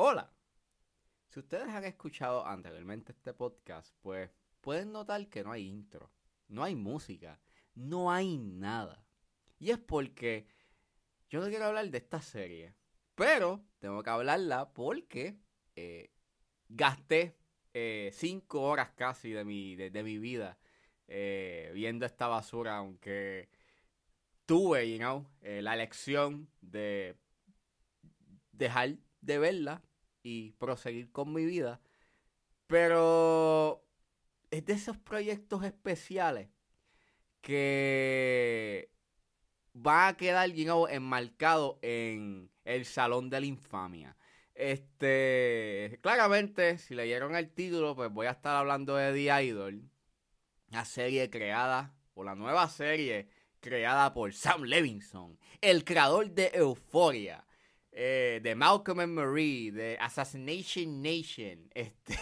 Hola. Si ustedes han escuchado anteriormente este podcast, pues pueden notar que no hay intro, no hay música, no hay nada. Y es porque yo no quiero hablar de esta serie, pero tengo que hablarla porque eh, gasté eh, cinco horas casi de mi, de, mi vida eh, viendo esta basura, aunque tuve, you know, la elección de dejar de verla y proseguir con mi vida. Pero es de esos proyectos especiales que va a quedar you enmarcado en el Salón de la Infamia. Este, claramente, si leyeron el título, pues voy a estar hablando de The Idol, la serie creada, o la nueva serie creada por Sam Levinson, el creador de Euphoria, eh, de Malcolm and Marie, de Assassination Nation, este...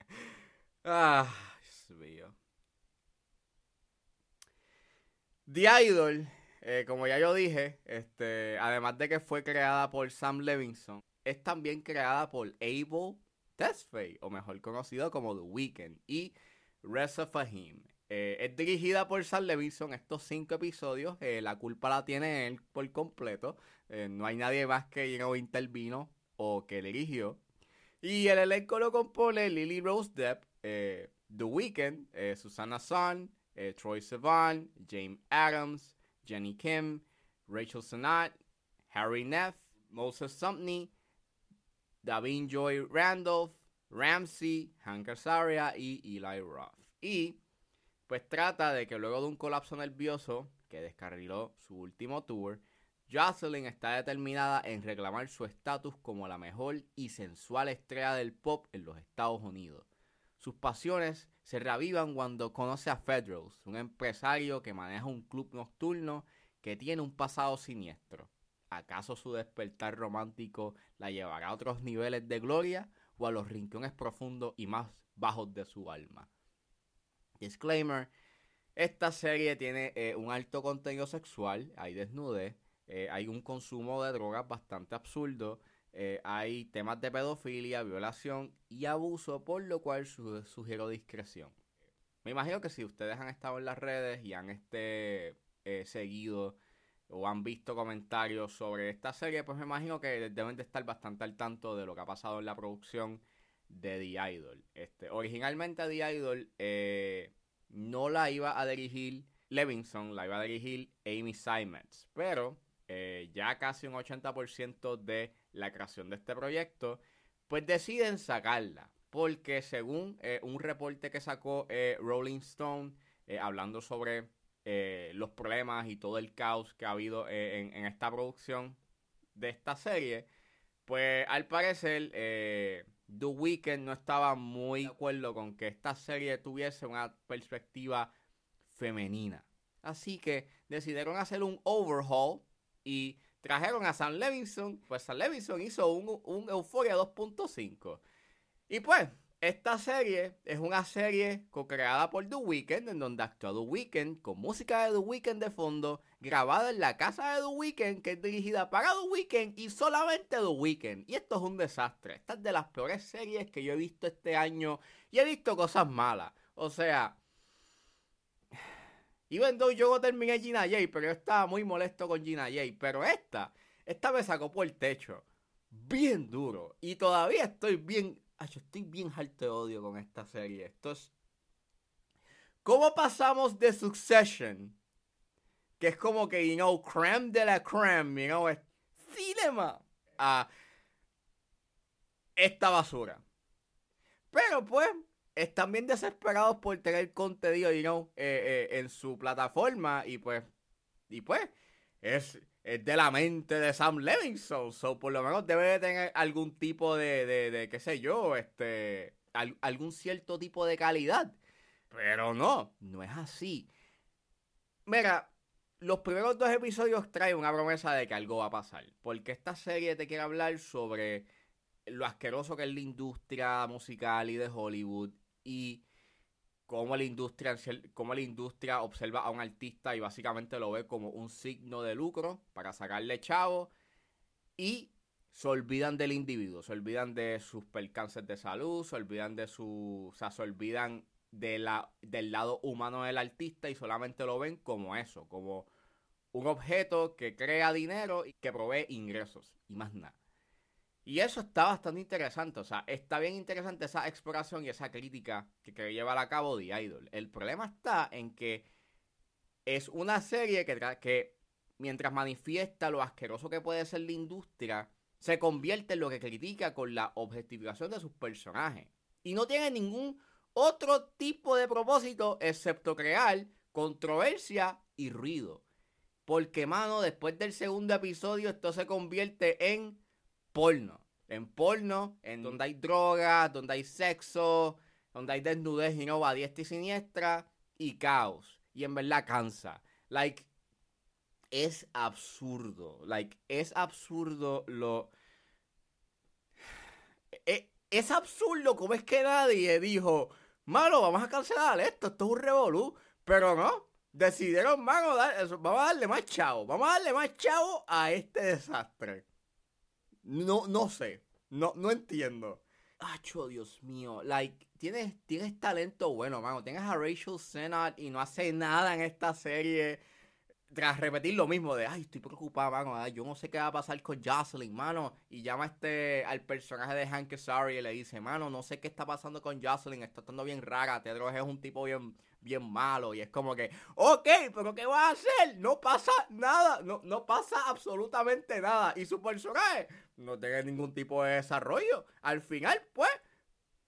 ah, Dios mío. The Idol, eh, como ya yo dije, este, además de que fue creada por Sam Levinson, es también creada por Abel Tesfaye, o mejor conocido como The Weeknd, y Reza Fahim. Eh, es dirigida por Sam Levinson estos cinco episodios. Eh, la culpa la tiene él por completo. no hay nadie más que you intervino o que dirigió. Y el elenco lo compone Lily Rose Depp, The Weeknd, Susana Son, Troy Sivan, James Adams, Jenny Kim, Rachel Sonat, Harry Neff, Moses Sumney, Davin Joy Randolph, Ramsey, Hank Azaria y Eli Roth. Y pues trata de que luego de un colapso nervioso que descarriló su último tour, Jocelyn está determinada en reclamar su estatus como la mejor y sensual estrella del pop en los Estados Unidos. Sus pasiones se reavivan cuando conoce a Federals, un empresario que maneja un club nocturno que tiene un pasado siniestro. ¿Acaso su despertar romántico la llevará a otros niveles de gloria o a los rincones profundos y más bajos de su alma? Disclaimer, esta serie tiene eh, un alto contenido sexual, hay desnudez, eh, hay un consumo de drogas bastante absurdo, eh, hay temas de pedofilia, violación y abuso, por lo cual sugiero discreción. Me imagino que si ustedes han estado en las redes y han este, seguido o han visto comentarios sobre esta serie, pues me imagino que deben de estar bastante al tanto de lo que ha pasado en la producción de The Idol. Este, originalmente The Idol eh, no la iba a dirigir Levinson, la iba a dirigir Amy Simons, pero ya casi un 80% de la creación de este proyecto, pues deciden sacarla. Porque según eh, un reporte que sacó eh, Rolling Stone, eh, hablando sobre los problemas y todo el caos que ha habido en, en, esta producción de esta serie, pues al parecer The Weeknd no estaba muy de acuerdo con que esta serie tuviese una perspectiva femenina. Así que decidieron hacer un overhaul y trajeron a Sam Levinson, pues Sam Levinson hizo un, un Euphoria 2.5. Y pues, esta serie es una serie co-creada por The Weeknd, en donde actúa The Weeknd, con música de The Weeknd de fondo, grabada en la casa de The Weeknd, que es dirigida para The Weeknd y solamente The Weeknd. Y esto es un desastre. Esta es de las peores series que yo he visto este año y he visto cosas malas. O sea, Even though yo terminé Gina J, pero yo estaba muy molesto con Gina J. Pero esta, esta me sacó por el techo. Bien duro. Y todavía estoy bien. Ay, yo estoy bien harto de odio con esta serie. Esto es. ¿Cómo pasamos de Succession? Que es como que, you know, creme de la creme, you know, es cinema. A esta basura. Pero pues, están bien desesperados por tener contenido, you know, eh, eh, en su plataforma y pues, y pues, es, de la mente de Sam Levinson, so por lo menos debe de tener algún tipo de, de, de qué sé yo, este, algún cierto tipo de calidad. Pero no, no es así. Mira, los primeros dos episodios traen una promesa de que algo va a pasar, porque esta serie te quiere hablar sobre lo asqueroso que es la industria musical y de Hollywood y cómo la industria, cómo la industria observa a un artista y básicamente lo ve como un signo de lucro para sacarle chavo y se olvidan del individuo, se olvidan de sus percances de salud, se olvidan de su, o sea, se olvidan de la, del lado humano del artista y solamente lo ven como eso, como un objeto que crea dinero y que provee ingresos y más nada. Y eso está bastante interesante, o sea, está bien interesante esa exploración y esa crítica que quiere llevar a cabo The Idol. El problema está en que es una serie que, que mientras manifiesta lo asqueroso que puede ser la industria, se convierte en lo que critica con la objetificación de sus personajes. Y no tiene ningún otro tipo de propósito excepto crear controversia y ruido. Porque, mano, después del segundo episodio esto se convierte en porno. En porno, en donde hay drogas, donde hay sexo, donde hay desnudez y no va diestra y siniestra y caos. Y en verdad cansa. Like, es absurdo. Like, es absurdo lo. Es, es absurdo como es que nadie dijo, malo, vamos a cancelar esto, esto es un revolú. Pero no, decidieron, vamos a darle más chavo, vamos a darle más chavo a este desastre. No, no sé. No, no entiendo. Acho, Dios mío. Like, tienes, tienes talento bueno, mano. Tienes a Rachel Sennott y no hace nada en esta serie. Tras repetir lo mismo de, ay, estoy preocupada, mano. yo no sé qué va a pasar con Jocelyn, mano. Y llama este al personaje de Hank Sorry y le dice, mano, no sé qué está pasando con Jocelyn. Está estando bien rara. Tedros es un tipo bien, bien malo. Y es como que, ok, pero ¿qué va a hacer? No pasa nada. No, no pasa absolutamente nada. Y su personaje no tiene ningún tipo de desarrollo. Al final, pues,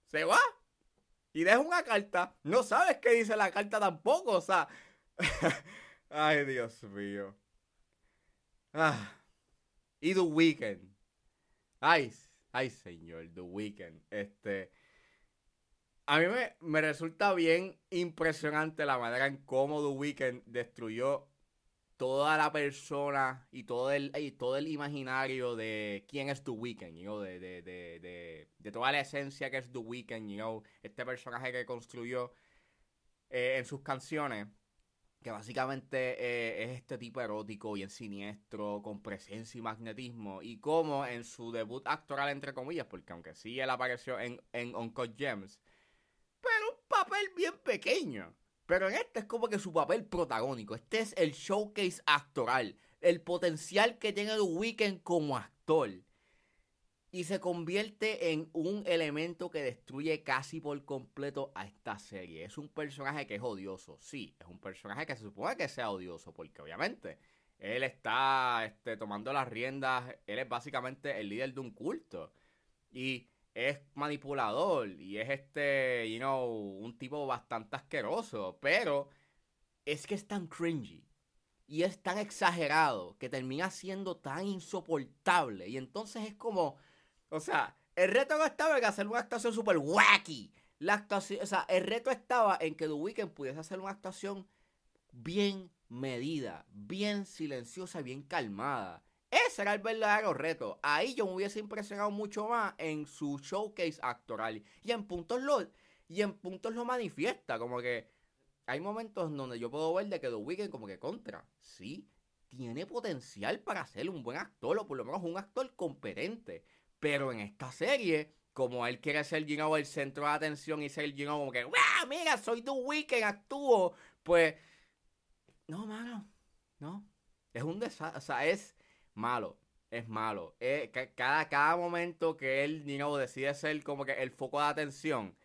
se va. Y deja una carta. No sabes qué dice la carta tampoco. O sea. Ay, Dios mío. Ah. Y The Weeknd. Ay, ay, señor, The Weeknd. Este. A mí me, resulta bien impresionante la manera en cómo The Weeknd destruyó toda la persona y todo el, todo el imaginario de quién es The Weeknd, you de, de, de, de, toda la esencia que es The Weeknd, you know, este personaje que construyó eh, en sus canciones, que básicamente eh, es este tipo erótico y siniestro, con presencia y magnetismo, y como en su debut actoral, entre comillas, porque aunque sí él apareció en, en Uncut Gems, papel bien pequeño. Pero en este es como que su papel protagónico. Este es el showcase actoral. El potencial que tiene The Weeknd como actor. Y se convierte en un elemento que destruye casi por completo a esta serie. Es un personaje que es odioso. Sí, es un personaje que se supone que sea odioso. Porque obviamente él está este, tomando las riendas. Él es básicamente el líder de un culto. Y es manipulador y es este, you know, un tipo bastante asqueroso, pero es que es tan cringy y es tan exagerado que termina siendo tan insoportable y entonces es como, o sea, el reto no estaba en hacer una actuación super wacky. La actuación, o sea, el reto estaba en que The Weeknd pudiese hacer una actuación bien medida, bien silenciosa, bien calmada. Ese era el verdadero reto. Ahí yo me hubiese impresionado mucho más en su showcase actoral. Y en puntos lo, y en puntos lo manifiesta. Como que hay momentos donde yo puedo ver de que The Weeknd como que contra. Sí, tiene potencial para ser un buen actor o por lo menos un actor competente. Pero en esta serie, como él quiere ser you el centro de atención y ser you como que, ¡Wow! Mira, soy The Weeknd, actúo. Pues, no, mano, no. Es un desastre. O sea, es malo. Es malo. Eh, cada, cada momento que él, you decide ser como que el foco de atención,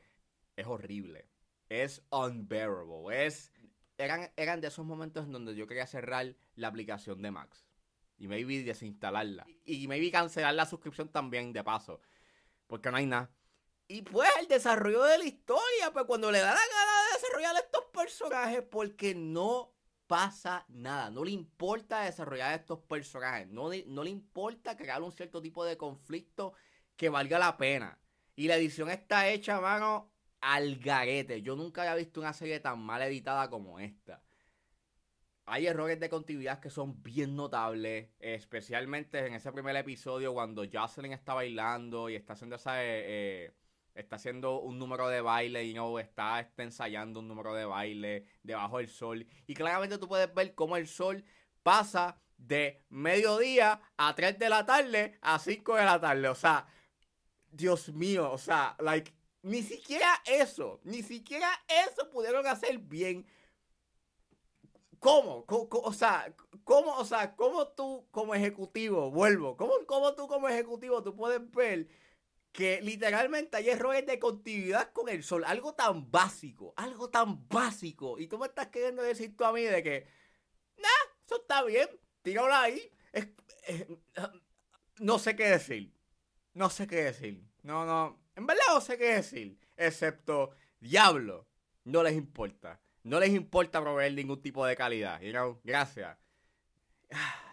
es horrible. Es unbearable. Es, eran, eran de esos momentos en donde yo quería cerrar la aplicación de Max. Y maybe desinstalarla. Y maybe cancelar la suscripción también, de paso. Porque no hay nada. Y pues el desarrollo de la historia, pues cuando le da la gana de desarrollar estos personajes, porque no pasa nada. No le importa desarrollar estos personajes. No, no le importa crear un cierto tipo de conflicto que valga la pena. Y la edición está hecha, mano, al garete. Yo nunca había visto una serie tan mal editada como esta. Hay errores de continuidad que son bien notables, especialmente en ese primer episodio cuando Jocelyn está bailando y está haciendo esa eh, eh, está haciendo un número de baile y no está, está ensayando un número de baile debajo del sol. Y claramente tú puedes ver cómo el sol pasa de mediodía a 3 de la tarde a 5 de la tarde. O sea, Dios mío, o sea, like, ni siquiera eso, ni siquiera eso pudieron hacer bien. ¿Cómo? o sea, ¿cómo, o sea, cómo tú como ejecutivo, vuelvo, cómo, cómo tú como ejecutivo tú puedes ver que literalmente hay errores de continuidad con el sol, algo tan básico, algo tan básico, y tú me estás queriendo decir tú a mí de que, nah, eso está bien, tíralo ahí, no sé qué decir, no sé qué decir, no, no, en verdad no sé qué decir, excepto, diablo, no les importa. No les importa proveer ningún tipo de calidad. You know? Gracias.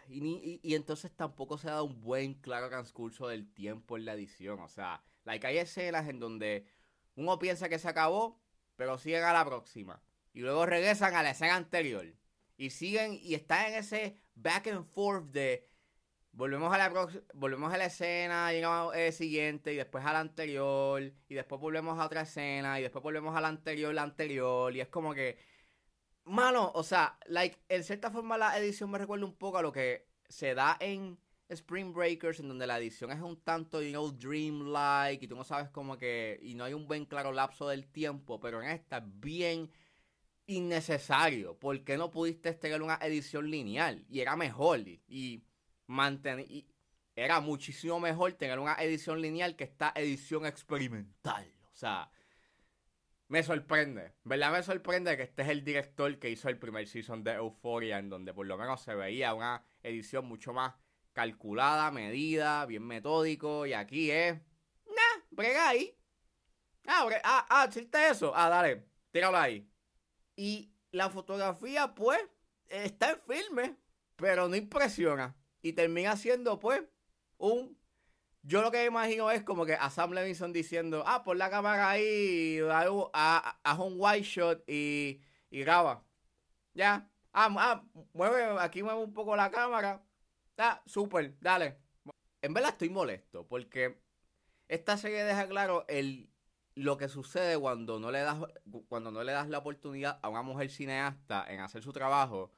Y, y, entonces tampoco se ha dado un buen, claro transcurso del tiempo en la edición. O sea, hay escenas en donde uno piensa que se acabó, pero siguen a la próxima. Y luego regresan a la escena anterior. Y siguen y están en ese back and forth de volvemos a la volvemos a la escena, llegamos al siguiente y después a la anterior y después volvemos a otra escena y después volvemos a la anterior, la anterior y es como que mano, o sea, like en cierta forma la edición me recuerda un poco a lo que se da en Spring Breakers en donde la edición es un tanto, you know, dreamlike y tú no sabes como que y no hay un buen claro lapso del tiempo, pero en esta es bien innecesario. ¿Por qué no pudiste tener una edición lineal? Y era mejor. y mantener. era muchísimo mejor tener una edición lineal que esta edición experimental. O sea, me sorprende. ¿Verdad? Me sorprende que este es el director que hizo el primer season de Euphoria, en donde por lo menos se veía una edición mucho más calculada, medida, bien metódico. Y aquí es. Nah, brega ahí. Ah, ah, ah, eso. Ah, dale, tíralo ahí. Y la fotografía, pues, está en filme, pero no impresiona. Y termina siendo, pues, un. Yo lo que imagino es como que a Sam Levinson diciendo, ah, pon la cámara ahí, haz un white shot y, y graba. Ya. Ah, ah, mueve, aquí mueve un poco la cámara. Ah, súper, dale. En verdad estoy molesto porque esta serie deja claro el, lo que sucede cuando no le das cuando no le das la oportunidad a una mujer cineasta en hacer su trabajo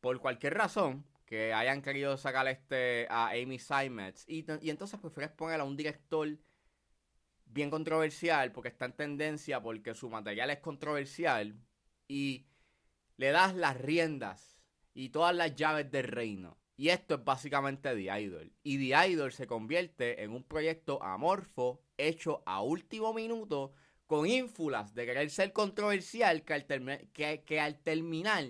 por cualquier razón que hayan querido sacar este a Amy Simons y, y entonces prefieres poner a un director bien controversial porque está en tendencia porque su material es controversial y le das las riendas y todas las llaves del reino. Y esto es básicamente The Idol. Y The Idol se convierte en un proyecto amorfo hecho a último minuto con ínfulas de querer ser controversial que al, que, que al terminar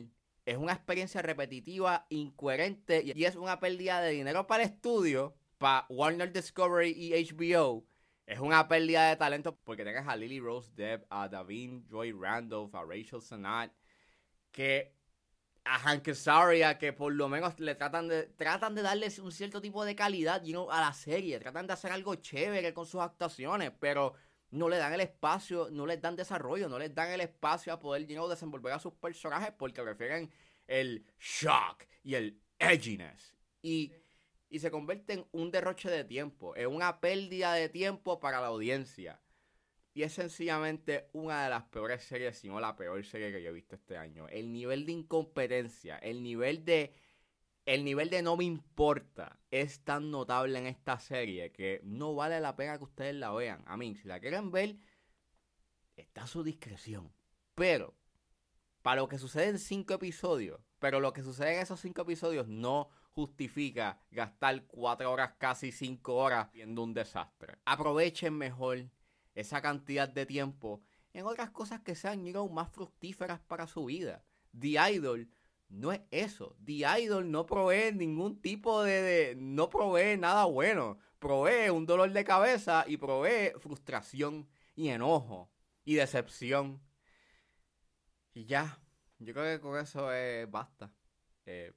es una experiencia repetitiva, incoherente y es una pérdida de dinero para el estudio, para Warner Discovery y HBO. Es una pérdida de talento porque tengas a Lily Rose Depp, a Davin Joy Randolph, a Rachel Sennott, que a Hank Azaria, que por lo menos le tratan de tratan de darle un cierto tipo de calidad a la serie, tratan de hacer algo chévere con sus actuaciones, pero no le dan el espacio, no les dan desarrollo, no les dan el espacio a poder desenvolver a sus personajes porque prefieren el shock y el edginess. Y, y se convierte en un derroche de tiempo, en una pérdida de tiempo para la audiencia. Y es sencillamente una de las peores series, si no la peor serie que yo he visto este año. El nivel de incompetencia, el nivel de el nivel de no me importa es tan notable en esta serie que no vale la pena que ustedes la vean. A mí, si la quieren ver, está a su discreción. Pero, para lo que sucede en cinco episodios, pero lo que sucede en esos cinco episodios no justifica gastar cuatro horas, casi cinco horas, viendo un desastre. Aprovechen mejor esa cantidad de tiempo en otras cosas que sean más fructíferas para su vida. The Idol no es eso. The Idol no provee ningún tipo de, No provee nada bueno. Provee un dolor de cabeza y provee frustración y enojo y decepción. Y ya. Yo creo que con eso eh, basta. Eh,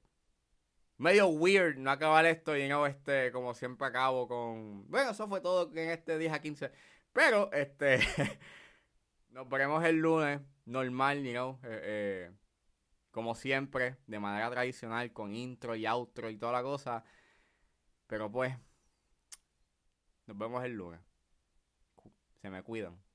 medio weird no acabar esto y no este, como siempre acabo con. Bueno, eso fue todo en este 10 a 15. Pero, este. nos veremos el lunes, normal, you know. eh, eh como siempre, de manera tradicional, con intro y outro y toda la cosa. Pero pues, nos vemos el lunes. Se me cuidan.